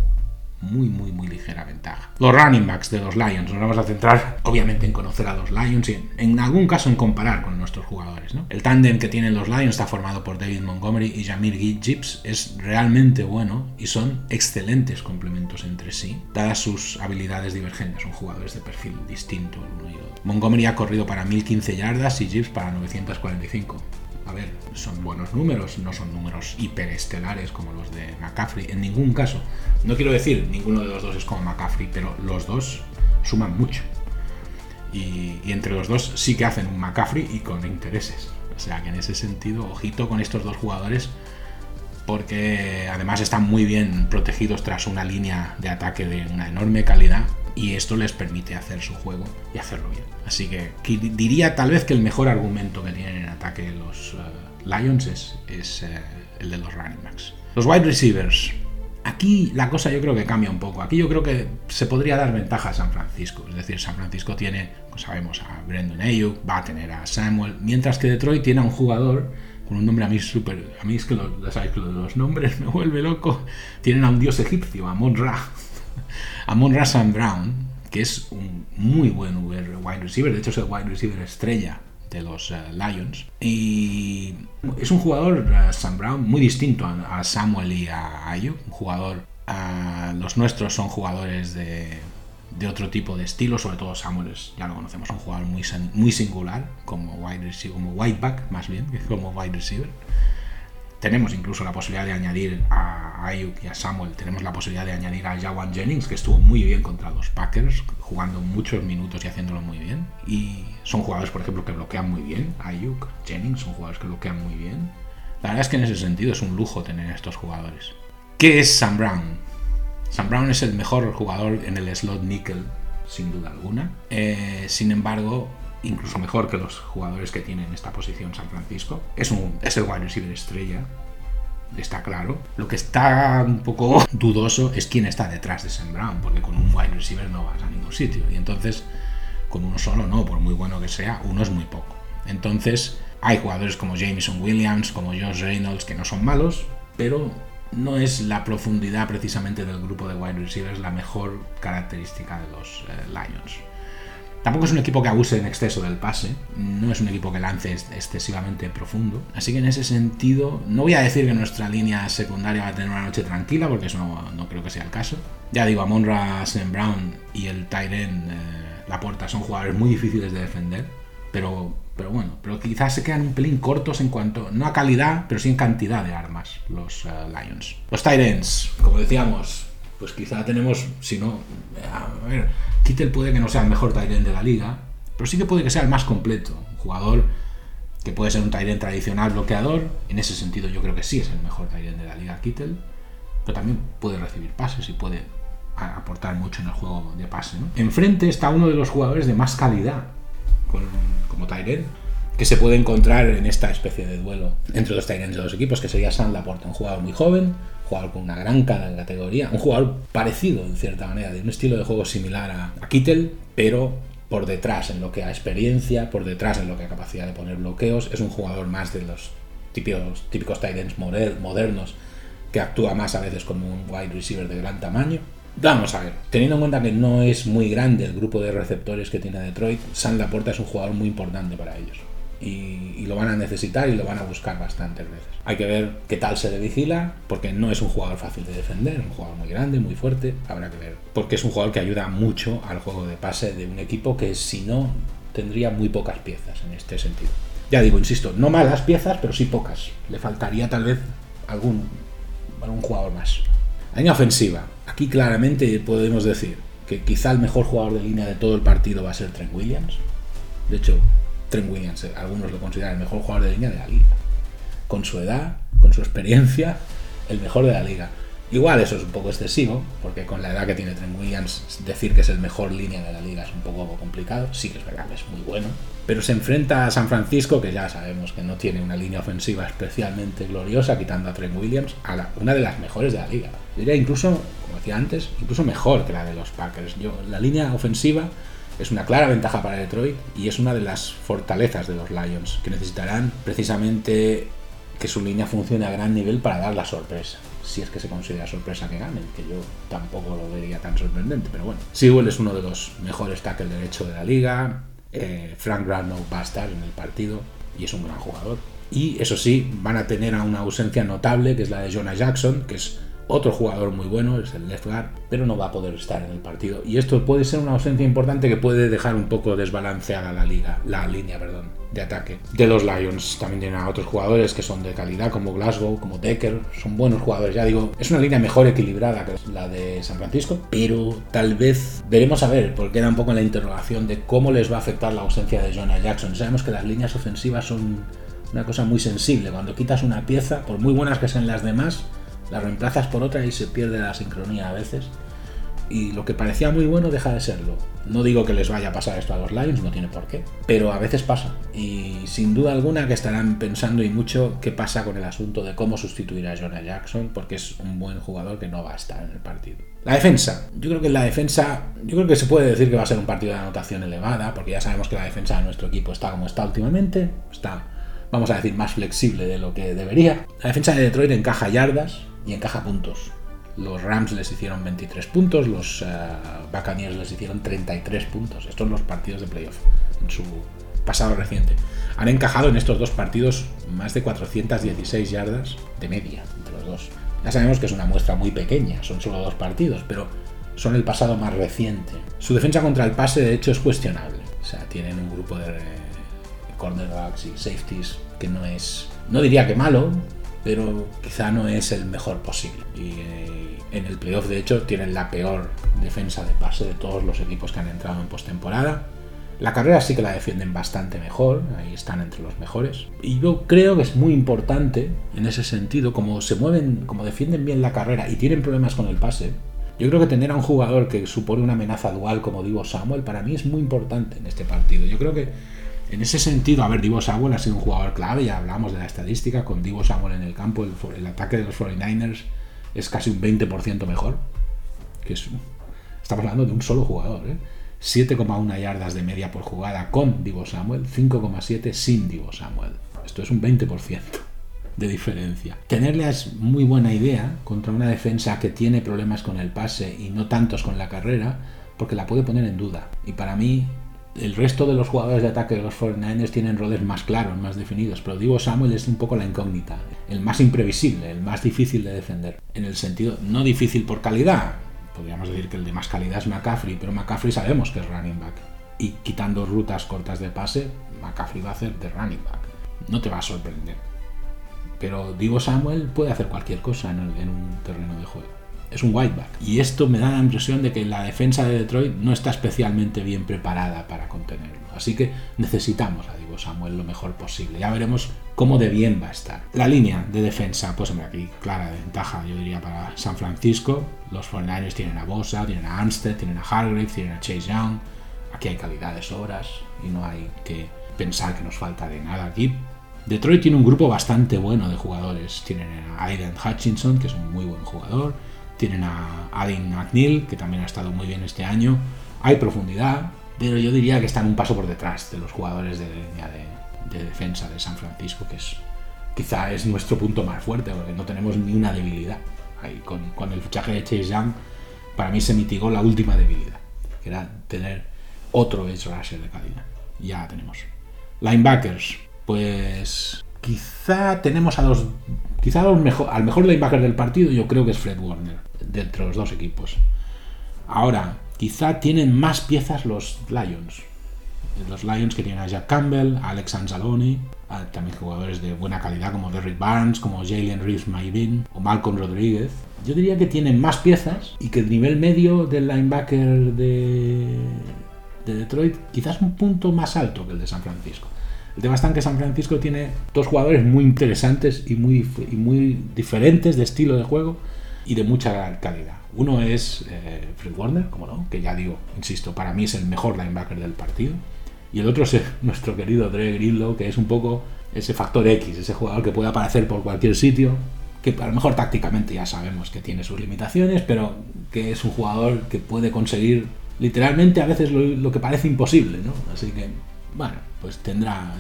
muy, muy, muy ligera ventaja. Los running backs de los Lions, nos vamos a centrar obviamente en conocer a los Lions y en, algún caso en comparar con nuestros jugadores. ¿no? El tándem que tienen los Lions está formado por David Montgomery y Jamir Gibbs, es realmente bueno y son excelentes complementos entre sí, dadas sus habilidades divergentes, son jugadores de perfil distinto el uno y el otro. Montgomery ha corrido para 1015 yardas y Gibbs para 945 a ver, son buenos números, no son números hiperestelares como los de McCaffrey, en ningún caso. No quiero decir ninguno de los dos es como McCaffrey, pero los dos suman mucho. Y, entre los dos sí que hacen un McCaffrey y con intereses. O sea que en ese sentido, ojito con estos dos jugadores, porque además están muy bien protegidos tras una línea de ataque de una enorme calidad y esto les permite hacer su juego y hacerlo bien. Así que, diría tal vez que el mejor argumento que tienen en ataque los eh, Lions es, eh, el de los running backs. Los wide receivers. Aquí la cosa yo creo que cambia un poco. Aquí yo creo que se podría dar ventaja a San Francisco. Es decir, San Francisco tiene, como sabemos, a Brandon Ayuk, va a tener a Samuel, mientras que Detroit tiene a un jugador con un nombre a mí súper... A mí es que lo, sabéis que los nombres me vuelve loco. Tienen a un dios egipcio, a Ra. Amon Rassan Brown, que es un muy buen wide receiver, de hecho es el wide receiver estrella de los eh, Lions. Y es un jugador, uh, Sam Brown, muy distinto a, Samuel y a Ayo. Un jugador, uh, los nuestros son jugadores de, otro tipo de estilo, sobre todo Samuel es, ya lo conocemos, un jugador muy, muy singular, como wide receiver, como back más bien, como wide receiver. Tenemos incluso la posibilidad de añadir a Ayuk y a Samuel, tenemos la posibilidad de añadir a Jawan Jennings, que estuvo muy bien contra los Packers, jugando muchos minutos y haciéndolo muy bien. Y son jugadores, por ejemplo, que bloquean muy bien. Ayuk, Jennings son jugadores que bloquean muy bien. La verdad es que en ese sentido es un lujo tener estos jugadores. ¿Qué es Sam Brown? Sam Brown es el mejor jugador en el slot nickel, sin duda alguna. Eh, sin embargo, incluso mejor que los jugadores que tienen esta posición San Francisco. Es, un, es el wide receiver estrella, está claro. Lo que está un poco dudoso es quién está detrás de Sam Brown, porque con un wide receiver no vas a ningún sitio. Y entonces, con uno solo no, por muy bueno que sea, uno es muy poco. Entonces, hay jugadores como Jameson Williams, como Josh Reynolds, que no son malos, pero no es la profundidad precisamente del grupo de wide receivers la mejor característica de los eh, Lions. Tampoco es un equipo que abuse en exceso del pase, no es un equipo que lance excesivamente profundo. Así que en ese sentido, no voy a decir que nuestra línea secundaria va a tener una noche tranquila, porque eso no, creo que sea el caso. Ya digo, Amonra, Sam Brown y el Tyren eh, La Laporta son jugadores muy difíciles de defender, pero, pero bueno, pero quizás se quedan un pelín cortos en cuanto, no a calidad, pero sí en cantidad de armas, los eh, Lions. Los Tyrens, como decíamos, pues quizá tenemos, si no, a ver, Kittel puede que no sea el mejor Tyrant de la liga, pero sí que puede que sea el más completo. Un jugador que puede ser un Tyrant tradicional bloqueador, en ese sentido yo creo que sí es el mejor Tyrant de la liga Kittel, pero también puede recibir pases y puede aportar mucho en el juego de pase. Enfrente está uno de los jugadores de más calidad, como Tyrell, que se puede encontrar en esta especie de duelo entre los Tyrants de los equipos, que sería San Laporte, un jugador muy joven, jugador con una gran categoría, un jugador parecido en cierta manera, de un estilo de juego similar a, a Kittel, pero por detrás en lo que a experiencia, por detrás en lo que a capacidad de poner bloqueos, es un jugador más de los típicos, típicos Titans modernos que actúa más a veces como un wide receiver de gran tamaño. Vamos a ver, teniendo en cuenta que no es muy grande el grupo de receptores que tiene Detroit, San Laporta es un jugador muy importante para ellos. Y, lo van a necesitar y lo van a buscar bastantes veces. Hay que ver qué tal se le vigila, porque no es un jugador fácil de defender, un jugador muy grande, muy fuerte, habrá que ver. Porque es un jugador que ayuda mucho al juego de pase de un equipo que si no tendría muy pocas piezas en este sentido. Ya digo, insisto, no malas piezas, pero sí pocas. Le faltaría tal vez algún, algún jugador más. Línea ofensiva. Aquí claramente podemos decir que quizá el mejor jugador de línea de todo el partido va a ser Trent Williams. De hecho, Trent Williams, eh, algunos lo consideran el mejor jugador de línea de la liga. Con su edad, con su experiencia, el mejor de la liga. Igual eso es un poco excesivo, porque con la edad que tiene Trent Williams, decir que es el mejor línea de la liga es un poco complicado. Sí que es verdad que es muy bueno. Pero se enfrenta a San Francisco, que ya sabemos que no tiene una línea ofensiva especialmente gloriosa, quitando a Trent Williams, a una de las mejores de la liga. diría incluso, como decía antes, incluso mejor que la de los Packers. Yo, la línea ofensiva es una clara ventaja para Detroit y es una de las fortalezas de los Lions, que necesitarán precisamente que su línea funcione a gran nivel para dar la sorpresa. Si es que se considera sorpresa que ganen, que yo tampoco lo vería tan sorprendente, pero bueno. Sewell es uno de los mejores tackles derecho de la liga. Eh, Frank Grano va a estar en el partido y es un gran jugador. Y eso sí, van a tener a una ausencia notable, que es la de Jonah Jackson, que es otro jugador muy bueno, es el left guard, pero no va a poder estar en el partido. Y esto puede ser una ausencia importante que puede dejar un poco desbalanceada la liga, la línea, perdón, de ataque. De los Lions también tienen a otros jugadores que son de calidad, como Glasgow, como Decker, son buenos jugadores. Ya digo, es una línea mejor equilibrada que la de San Francisco, pero tal vez veremos a ver, porque queda un poco en la interrogación de cómo les va a afectar la ausencia de Jonah Jackson. Sabemos que las líneas ofensivas son una cosa muy sensible. Cuando quitas una pieza, por muy buenas que sean las demás, la reemplazas por otra y se pierde la sincronía a veces. Y lo que parecía muy bueno deja de serlo. No digo que les vaya a pasar esto a los Lions, no tiene por qué, pero a veces pasa. Y sin duda alguna que estarán pensando y mucho qué pasa con el asunto de cómo sustituir a Jonah Jackson, porque es un buen jugador que no va a estar en el partido. La defensa. Yo creo que la defensa, yo creo que se puede decir que va a ser un partido de anotación elevada, porque ya sabemos que la defensa de nuestro equipo está como está últimamente, está, vamos a decir, más flexible de lo que debería. La defensa de Detroit encaja yardas, y encaja puntos. Los Rams les hicieron 23 puntos, los uh, Buccaneers les hicieron 33 puntos. Estos son los partidos de playoff en su pasado reciente. Han encajado en estos dos partidos más de 416 yardas de media entre los dos. Ya sabemos que es una muestra muy pequeña, son solo dos partidos, pero son el pasado más reciente. Su defensa contra el pase, de hecho, es cuestionable. O sea, tienen un grupo de cornerbacks y safeties que no es, no diría que malo, pero quizá no es el mejor posible. Y eh, en el playoff, de hecho, tienen la peor defensa de pase de todos los equipos que han entrado en postemporada. La carrera sí que la defienden bastante mejor, ahí están entre los mejores. Y yo creo que es muy importante en ese sentido, como se mueven, como defienden bien la carrera y tienen problemas con el pase. Yo creo que tener a un jugador que supone una amenaza dual como Divo Samuel para mí es muy importante en este partido. Yo creo que en ese sentido, a ver, Divo Samuel ha sido un jugador clave, ya hablamos de la estadística, con Divo Samuel en el campo, el, ataque de los 49ers es casi un 20% mejor, que es, estamos hablando de un solo jugador, ¿eh? 7,1 yardas de media por jugada con Divo Samuel, 5,7 sin Divo Samuel. Esto es un 20% de diferencia. Tenerle es muy buena idea contra una defensa que tiene problemas con el pase y no tantos con la carrera, porque la puede poner en duda. Y para mí el resto de los jugadores de ataque de los 49ers tienen roles más claros, más definidos, pero Divo Samuel es un poco la incógnita, el más imprevisible, el más difícil de defender. En el sentido, no difícil por calidad, podríamos decir que el de más calidad es McCaffrey, pero McCaffrey sabemos que es running back. Y quitando rutas cortas de pase, McCaffrey va a hacer de running back. No te va a sorprender. Pero Divo Samuel puede hacer cualquier cosa en un terreno de juego es un whiteback. Y esto me da la impresión de que la defensa de Detroit no está especialmente bien preparada para contenerlo. Así que necesitamos a Divo Samuel lo mejor posible. Ya veremos cómo de bien va a estar. La línea de defensa, pues hombre, aquí clara ventaja, yo diría, para San Francisco. Los 49ers tienen a Bosa, tienen a Armstead, tienen a Hargrave, tienen a Chase Young. Aquí hay calidad de sobras y no hay que pensar que nos falta de nada aquí. Detroit tiene un grupo bastante bueno de jugadores. Tienen a Aiden Hutchinson, que es un muy buen jugador. Tienen a Adin McNeil, que también ha estado muy bien este año. Hay profundidad, pero yo diría que están un paso por detrás de los jugadores de línea de, defensa de San Francisco, que es quizá es nuestro punto más fuerte, porque no tenemos ni una debilidad. Ahí, con, el fichaje de Chase Young, para mí se mitigó la última debilidad, que era tener otro edge rusher de calidad. Ya la tenemos. Linebackers, pues quizá tenemos a los quizá mejor, al mejor linebacker del partido, yo creo que es Fred Warner, de entre los dos equipos. Ahora, quizá tienen más piezas los Lions. Los Lions que tienen a Jack Campbell, a Alex Anzalone, también jugadores de buena calidad como Derrick Barnes, como Jalen Reeves Maybin o Malcolm Rodríguez. Yo diría que tienen más piezas y que el nivel medio del linebacker de, de Detroit quizás un punto más alto que el de San Francisco. El tema está en que San Francisco tiene dos jugadores muy interesantes y muy, y muy diferentes de estilo de juego y de mucha calidad. Uno es eh, Fred Warner, como no, que ya digo, insisto, para mí es el mejor linebacker del partido. Y el otro es nuestro querido Dre Greenlow, que es un poco ese factor X, ese jugador que puede aparecer por cualquier sitio, que a lo mejor tácticamente ya sabemos que tiene sus limitaciones, pero que es un jugador que puede conseguir literalmente a veces lo, que parece imposible, ¿no? Así que, bueno, pues tendrá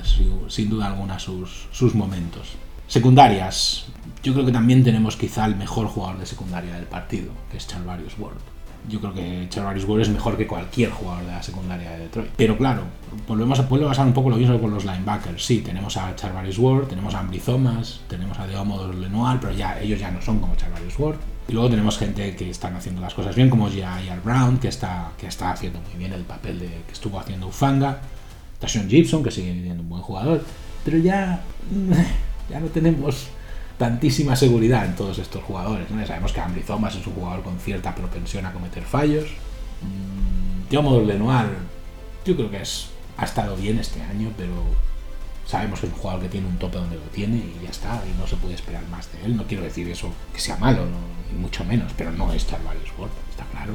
sin duda alguna sus, sus momentos. Secundarias, yo creo que también tenemos quizá el mejor jugador de secundaria del partido, que es Charvarius Ward. Yo creo que Charvarius Ward es mejor que cualquier jugador de la secundaria de Detroit. Pero claro, volvemos a, vuelve a pasar un poco lo mismo con los linebackers. Sí, tenemos a Charvarius Ward, tenemos a Ambry Thomas, tenemos a Deomo Lenoir, pero ya ellos ya no son como Charvarius Ward. Y luego tenemos gente que están haciendo las cosas bien, como Jair Brown, que está, que está haciendo muy bien el papel de, que estuvo haciendo Ufanga. Tashion Gibson, que sigue siendo un buen jugador. Pero ya, ya no tenemos tantísima seguridad en todos estos jugadores. Sabemos que Ambry es un jugador con cierta propensión a cometer fallos. Mm, Lenoir, yo creo que es, ha estado bien este año, pero sabemos que es un jugador que tiene un tope donde lo tiene y ya está, y no se puede esperar más de él. No quiero decir eso que sea malo, ni mucho menos, pero no es Charvarius Ward, está claro.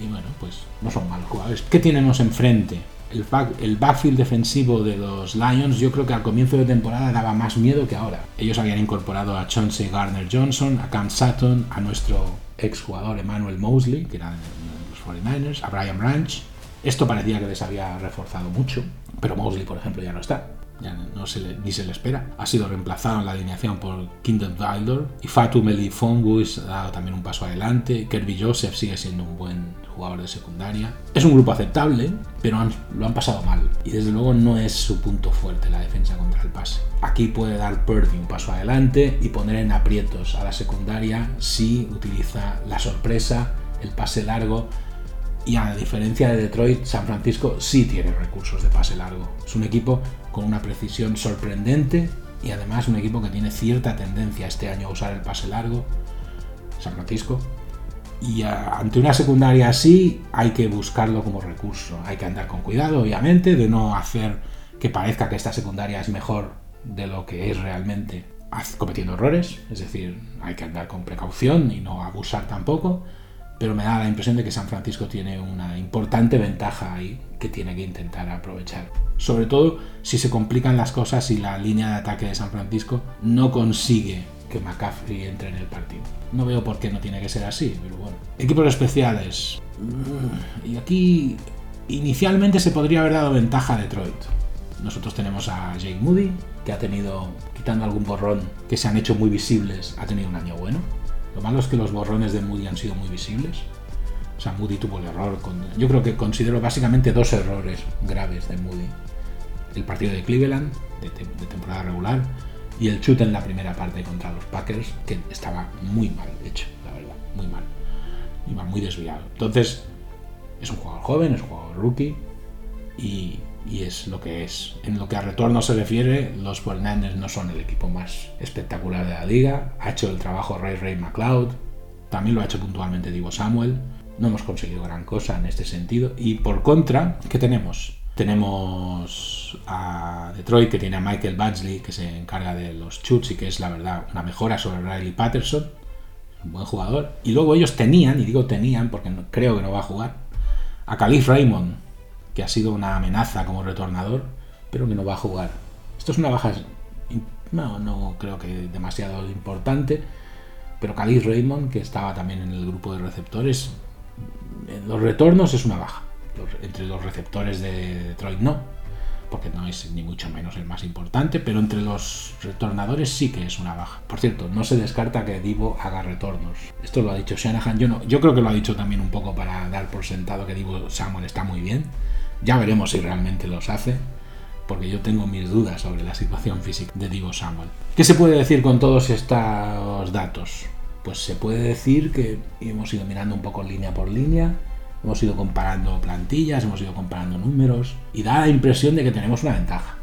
Y bueno, pues no son malos jugadores. ¿Qué tenemos enfrente? El, backfield defensivo de los Lions yo creo que al comienzo de temporada daba más miedo que ahora. Ellos habían incorporado a Chauncey Garner Johnson, a Cam Sutton, a nuestro exjugador Emmanuel Mosley, que era de los 49ers, a Brian Branch. Esto parecía que les había reforzado mucho, pero Mosley, por ejemplo, ya no está ya no se le, ni se le espera. Ha sido reemplazado en la alineación por Kingdom Wilder y Fatou Melifongus ha dado también un paso adelante. Kirby Joseph sigue siendo un buen jugador de secundaria. Es un grupo aceptable, pero lo han pasado mal y desde luego no es su punto fuerte la defensa contra el pase. Aquí puede dar Purdy un paso adelante y poner en aprietos a la secundaria si utiliza la sorpresa, el pase largo y a diferencia de Detroit, San Francisco sí tiene recursos de pase largo. Es un equipo con una precisión sorprendente y además un equipo que tiene cierta tendencia este año a usar el pase largo. San Francisco. Y ante una secundaria así hay que buscarlo como recurso. Hay que andar con cuidado, obviamente, de no hacer que parezca que esta secundaria es mejor de lo que es realmente cometiendo errores. Es decir, hay que andar con precaución y no abusar tampoco pero me da la impresión de que San Francisco tiene una importante ventaja ahí que tiene que intentar aprovechar. Sobre todo si se complican las cosas y la línea de ataque de San Francisco no consigue que McCaffrey entre en el partido. No veo por qué no tiene que ser así, pero bueno. Equipos especiales. Mm, y aquí inicialmente se podría haber dado ventaja a Detroit. Nosotros tenemos a Jake Moody, que ha tenido, quitando algún borrón, que se han hecho muy visibles, ha tenido un año bueno lo malo es que los borrones de Moody han sido muy visibles. O sea, Moody tuvo el error. Con, yo creo que considero básicamente dos errores graves de Moody. El partido de Cleveland, de, temporada regular, y el chute en la primera parte contra los Packers, que estaba muy mal hecho, la verdad, muy mal. Iba muy desviado. Entonces, es un jugador joven, es un jugador rookie, y y es lo que es. En lo que a retorno se refiere, los 49 no son el equipo más espectacular de la liga. Ha hecho el trabajo Ray Ray McLeod, también lo ha hecho puntualmente Divo Samuel. No hemos conseguido gran cosa en este sentido. Y por contra, ¿qué tenemos? Tenemos a Detroit, que tiene a Michael Badgley, que se encarga de los shoots y que es la verdad una mejora sobre Riley Patterson, un buen jugador. Y luego ellos tenían, y digo tenían porque creo que no va a jugar, a Calif Raymond, que ha sido una amenaza como retornador, pero que no va a jugar. Esto es una baja, no, no creo que demasiado importante, pero Calif Raymond, que estaba también en el grupo de receptores, en los retornos es una baja entre los receptores de Detroit no, porque no es ni mucho menos el más importante, pero entre los retornadores sí que es una baja. Por cierto, no se descarta que Divo haga retornos. Esto lo ha dicho Shanahan, yo, no, yo creo que lo ha dicho también un poco para dar por sentado que Divo Samuel está muy bien. Ya veremos si realmente los hace, porque yo tengo mis dudas sobre la situación física de Divo Samuel. ¿Qué se puede decir con todos estos datos? Pues se puede decir que hemos ido mirando un poco línea por línea, Hemos ido comparando plantillas, hemos ido comparando números y da la impresión de que tenemos una ventaja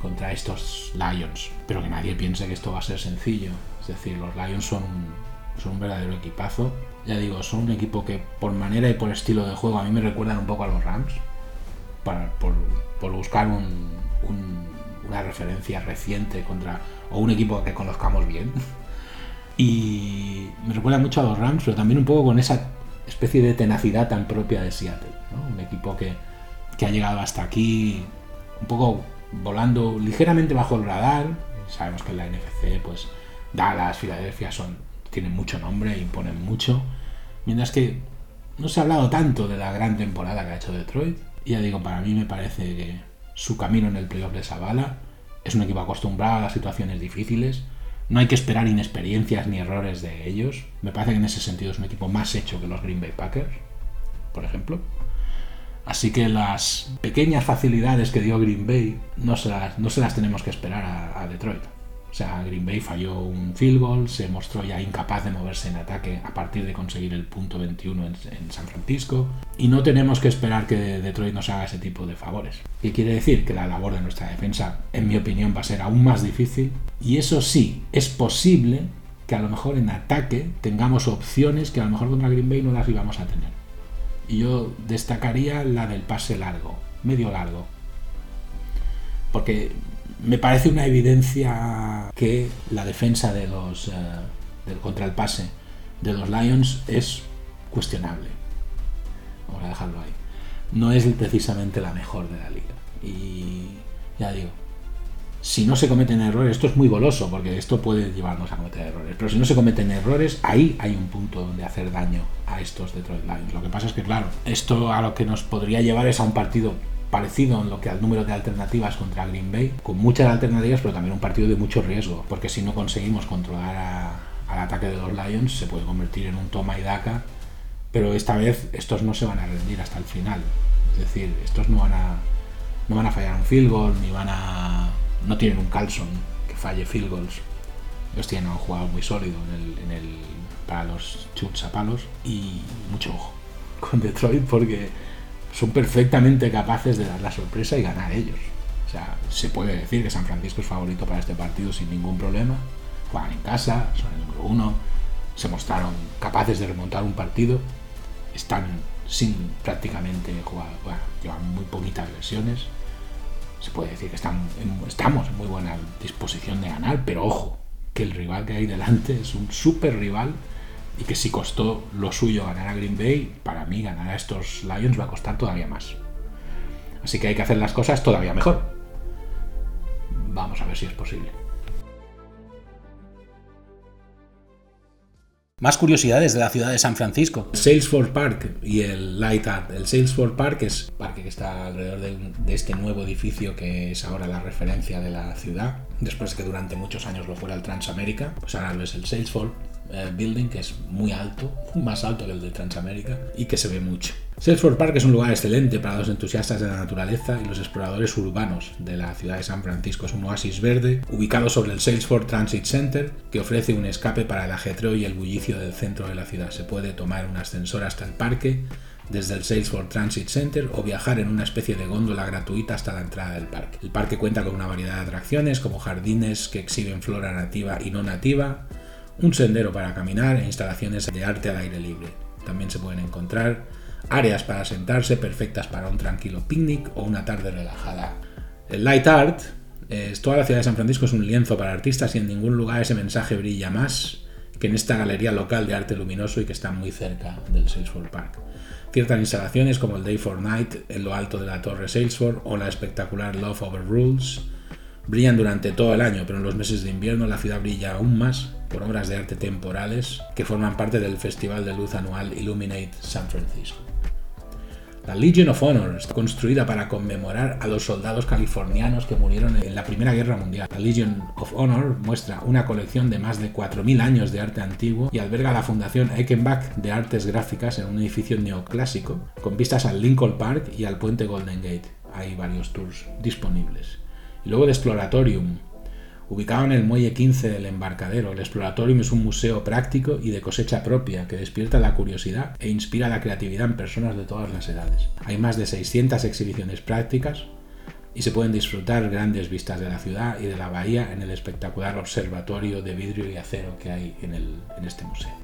contra estos Lions. Pero que nadie piense que esto va a ser sencillo. Es decir, los Lions son un, son un verdadero equipazo. Ya digo, son un equipo que por manera y por estilo de juego a mí me recuerdan un poco a los Rams. Para, por, buscar una referencia reciente contra o un equipo que conozcamos bien. Y me recuerda mucho a los Rams, pero también un poco con esa especie de tenacidad tan propia de Seattle. Un equipo que, ha llegado hasta aquí un poco volando ligeramente bajo el radar. Sabemos que en la NFC, pues Dallas, Filadelfia son, tienen mucho nombre, imponen mucho. Mientras que no se ha hablado tanto de la gran temporada que ha hecho Detroit. Ya digo, para mí me parece que su camino en el playoff de avala. Es un equipo acostumbrado a las situaciones difíciles no hay que esperar inexperiencias ni errores de ellos. Me parece que en ese sentido es un equipo más hecho que los Green Bay Packers, por ejemplo. Así que las pequeñas facilidades que dio Green Bay no se las, no se las tenemos que esperar a Detroit. O sea, Green Bay falló un field goal, se mostró ya incapaz de moverse en ataque a partir de conseguir el punto 21 en, San Francisco. Y no tenemos que esperar que Detroit nos haga ese tipo de favores. ¿Qué quiere decir? Que la labor de nuestra defensa, en mi opinión, va a ser aún más difícil. Y eso sí, es posible que a lo mejor en ataque tengamos opciones que a lo mejor contra Green Bay no las íbamos a tener. Y yo destacaría la del pase largo, medio largo. Porque me parece una evidencia que la defensa de los eh, contra el pase de los Lions es cuestionable. Vamos a dejarlo ahí. No es precisamente la mejor de la liga. Y ya digo, si no se cometen errores, esto es muy goloso porque esto puede llevarnos a cometer errores, pero si no se cometen errores, ahí hay un punto donde hacer daño a estos Detroit Lions. Lo que pasa es que, claro, esto a lo que nos podría llevar es a un partido parecido en lo que al número de alternativas contra Green Bay, con muchas alternativas, pero también un partido de mucho riesgo, porque si no conseguimos controlar al ataque de los Lions, se puede convertir en un toma y daca, pero esta vez estos no se van a rendir hasta el final. Es decir, estos no van a, no van a fallar un field goal, ni van a. no tienen un Carlson que falle field goals. Ellos tienen un jugador muy sólido en el, para los chuts a palos y mucho ojo con Detroit porque son perfectamente capaces de dar la sorpresa y ganar ellos. O sea, se puede decir que San Francisco es favorito para este partido sin ningún problema. Juegan en casa, son el número uno, se mostraron capaces de remontar un partido, están sin prácticamente jugar, bueno, llevan muy poquitas lesiones. Se puede decir que están estamos en muy buena disposición de ganar, pero ojo, que el rival que hay delante es un super rival y que si costó lo suyo ganar a Green Bay, para mí ganar a estos Lions va a costar todavía más. Así que hay que hacer las cosas todavía mejor. Vamos a ver si es posible. Más curiosidades de la ciudad de San Francisco. Salesforce Park y el Light Art. El Salesforce Park es un parque que está alrededor de, de, este nuevo edificio que es ahora la referencia de la ciudad. Después de que durante muchos años lo fuera el Transamérica, pues ahora lo es el Salesforce building que es muy alto, más alto que el de Transamérica y que se ve mucho. Salesforce Park es un lugar excelente para los entusiastas de la naturaleza y los exploradores urbanos de la ciudad de San Francisco. Es un oasis verde ubicado sobre el Salesforce Transit Center que ofrece un escape para el ajetreo y el bullicio del centro de la ciudad. Se puede tomar un ascensor hasta el parque desde el Salesforce Transit Center o viajar en una especie de góndola gratuita hasta la entrada del parque. El parque cuenta con una variedad de atracciones como jardines que exhiben flora nativa y no nativa, un sendero para caminar e instalaciones de arte al aire libre. También se pueden encontrar áreas para sentarse perfectas para un tranquilo picnic o una tarde relajada El light art es toda la ciudad de San Francisco es un lienzo para artistas y en ningún lugar ese mensaje brilla más que en esta galería local de arte luminoso y que está muy cerca del Salesforce Park. Ciertas instalaciones como el Day for Night en lo alto de la torre Salesforce o la espectacular Love Over Rules brillan durante todo el año, pero en los meses de invierno la ciudad brilla aún más por obras de arte temporales que forman parte del Festival de Luz anual Illuminate San Francisco. La Legion of Honor está construida para conmemorar a los soldados californianos que murieron en la Primera Guerra Mundial. La Legion of Honor muestra una colección de más de 4.000 años de arte antiguo y alberga la Fundación Eckenbach de Artes Gráficas en un edificio neoclásico con vistas al Lincoln Park y al puente Golden Gate. Hay varios tours disponibles. Y luego de Exploratorium, Ubicado en el muelle 15 del embarcadero, el Exploratorium es un museo práctico y de cosecha propia que despierta la curiosidad e inspira la creatividad en personas de todas las edades. Hay más de 600 exhibiciones prácticas y se pueden disfrutar grandes vistas de la ciudad y de la bahía en el espectacular observatorio de vidrio y acero que hay en, en este museo.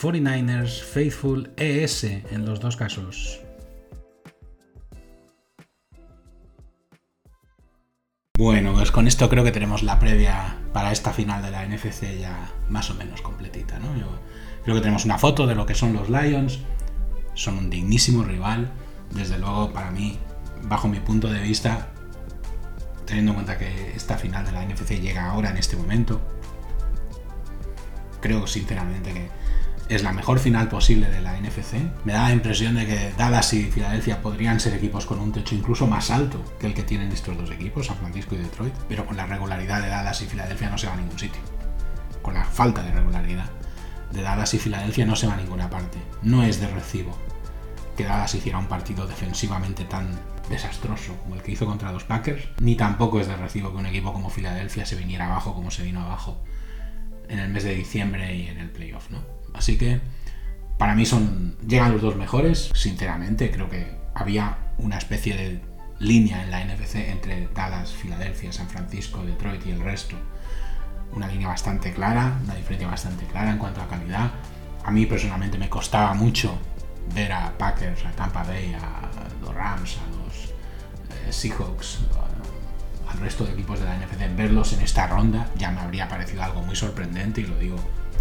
49ers Faithful ES en los dos casos. Bueno, pues con esto creo que tenemos la previa para esta final de la NFC ya más o menos completita, ¿no? Creo que tenemos una foto de lo que son los Lions. Son un dignísimo rival. Desde luego, para mí, bajo mi punto de vista, teniendo en cuenta que esta final de la NFC llega ahora en este momento, creo sinceramente que es la mejor final posible de la NFC. Me da la impresión de que Dallas y Filadelfia podrían ser equipos con un techo incluso más alto que el que tienen estos dos equipos, San Francisco y Detroit, pero con la regularidad de Dallas y Filadelfia no se va a ningún sitio. Con la falta de regularidad de Dallas y Filadelfia no se va a ninguna parte. No es de recibo que Dallas hiciera un partido defensivamente tan desastroso como el que hizo contra los Packers, ni tampoco es de recibo que un equipo como Filadelfia se viniera abajo como se vino abajo en el mes de diciembre y en el playoff, ¿no? Así que para mí son llegan los dos mejores. Sinceramente, creo que había una especie de línea en la NFC entre Dallas, Filadelfia, San Francisco, Detroit y el resto. Una línea bastante clara, una diferencia bastante clara en cuanto a calidad. A mí personalmente me costaba mucho ver a Packers, a Tampa Bay, a los Rams, a los eh, Seahawks, al resto de equipos de la NFC, verlos en esta ronda ya me habría parecido algo muy sorprendente y lo digo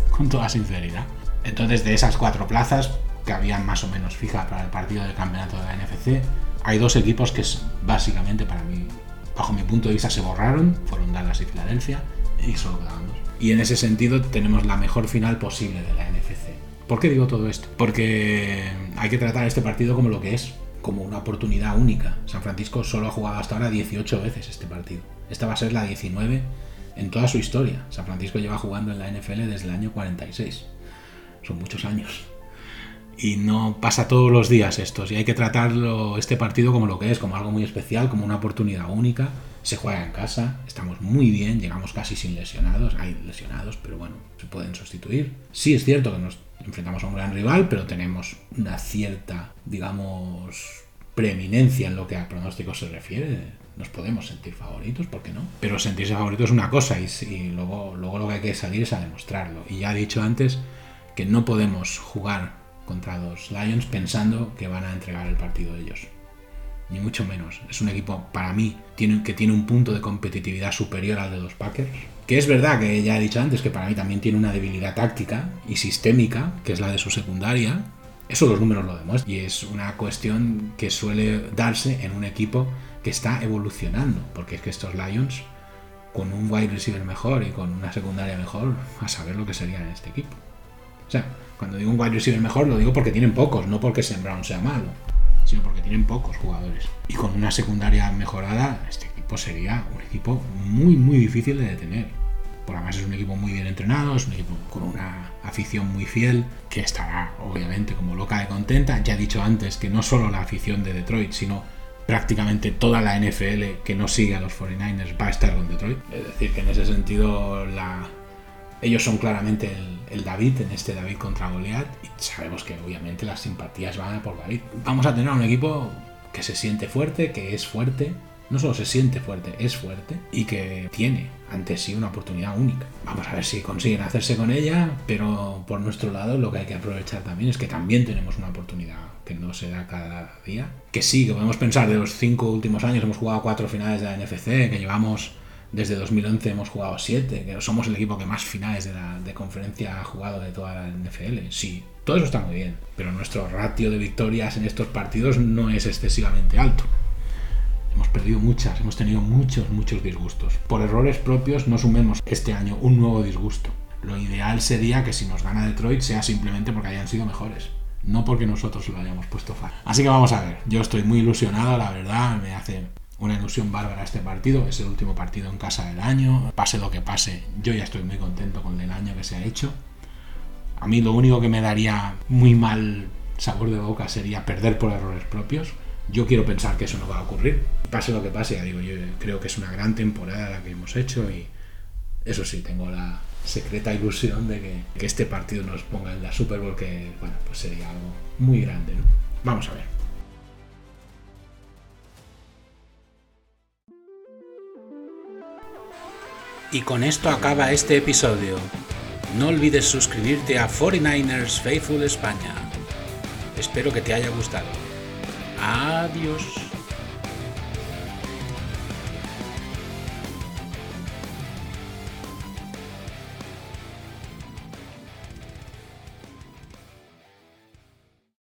con toda sinceridad. Entonces, de esas cuatro plazas que habían más o menos fijas para el partido del campeonato de la NFC, hay dos equipos que básicamente para mí, bajo mi punto de vista, se borraron, fueron Dallas y Filadelfia, y solo quedaban dos. Y en ese sentido tenemos la mejor final posible de la NFC. ¿Por qué digo todo esto? Porque hay que tratar este partido como lo que es, como una oportunidad única. San Francisco solo ha jugado hasta ahora 18 veces este partido. Esta va a ser la 19 en toda su historia. San Francisco lleva jugando en la NFL desde el año 46 son muchos años. Y no pasa todos los días estos. Y hay que tratarlo, este partido, como lo que es, como algo muy especial, como una oportunidad única. Se juega en casa, estamos muy bien, llegamos casi sin lesionados. Hay lesionados, pero bueno, se pueden sustituir. Sí es cierto que nos enfrentamos a un gran rival, pero tenemos una cierta, digamos, preeminencia en lo que a pronósticos se refiere. Nos podemos sentir favoritos, ¿por qué no? Pero sentirse favorito es una cosa y, luego, luego lo que hay que salir es a demostrarlo. Y ya he dicho antes, que no podemos jugar contra los Lions pensando que van a entregar el partido ellos. Ni mucho menos. Es un equipo, para mí, que tiene un punto de competitividad superior al de los Packers. Que es verdad que ya he dicho antes que para mí también tiene una debilidad táctica y sistémica, que es la de su secundaria. Eso los números lo demuestran. Y es una cuestión que suele darse en un equipo que está evolucionando. Porque es que estos Lions, con un wide receiver mejor y con una secundaria mejor, a saber lo que sería en este equipo. O sea, cuando digo un wide receiver mejor, lo digo porque tienen pocos, no porque Sam Brown sea malo, sino porque tienen pocos jugadores. Y con una secundaria mejorada, este equipo sería un equipo muy, muy difícil de detener. Por además es un equipo muy bien entrenado, es un equipo con una afición muy fiel, que estará obviamente como loca de contenta. Ya he dicho antes que no solo la afición de Detroit, sino prácticamente toda la NFL que no sigue a los 49ers va a estar con Detroit. Es decir, que en ese sentido ellos son claramente el, David en este David contra Goliath y sabemos que obviamente las simpatías van a por David. Vamos a tener un equipo que se siente fuerte, que es fuerte, no solo se siente fuerte, es fuerte y que tiene ante sí una oportunidad única. Vamos a ver si consiguen hacerse con ella, pero por nuestro lado lo que hay que aprovechar también es que también tenemos una oportunidad que no se da cada día. Que sí, que podemos pensar de los cinco últimos años hemos jugado cuatro finales de la NFC, que llevamos desde 2011 hemos jugado siete, que somos el equipo que más finales de, la, de conferencia ha jugado de toda la NFL. Sí, todo eso está muy bien, pero nuestro ratio de victorias en estos partidos no es excesivamente alto. Hemos perdido muchas, hemos tenido muchos, muchos disgustos. Por errores propios no sumemos este año un nuevo disgusto. Lo ideal sería que si nos gana Detroit sea simplemente porque hayan sido mejores, no porque nosotros lo hayamos puesto fácil. Así que vamos a ver, yo estoy muy ilusionado, la verdad, me hace una ilusión bárbara este partido, es el último partido en casa del año, pase lo que pase, yo ya estoy muy contento con el año que se ha hecho. A mí lo único que me daría muy mal sabor de boca sería perder por errores propios, yo quiero pensar que eso no va a ocurrir. Pase lo que pase, ya digo, yo creo que es una gran temporada la que hemos hecho y eso sí, tengo la secreta ilusión de que, este partido nos ponga en la Super Bowl, que bueno, pues sería algo muy grande. Vamos a ver. Y con esto acaba este episodio. No olvides suscribirte a 49ers Faithful España. Espero que te haya gustado. Adiós.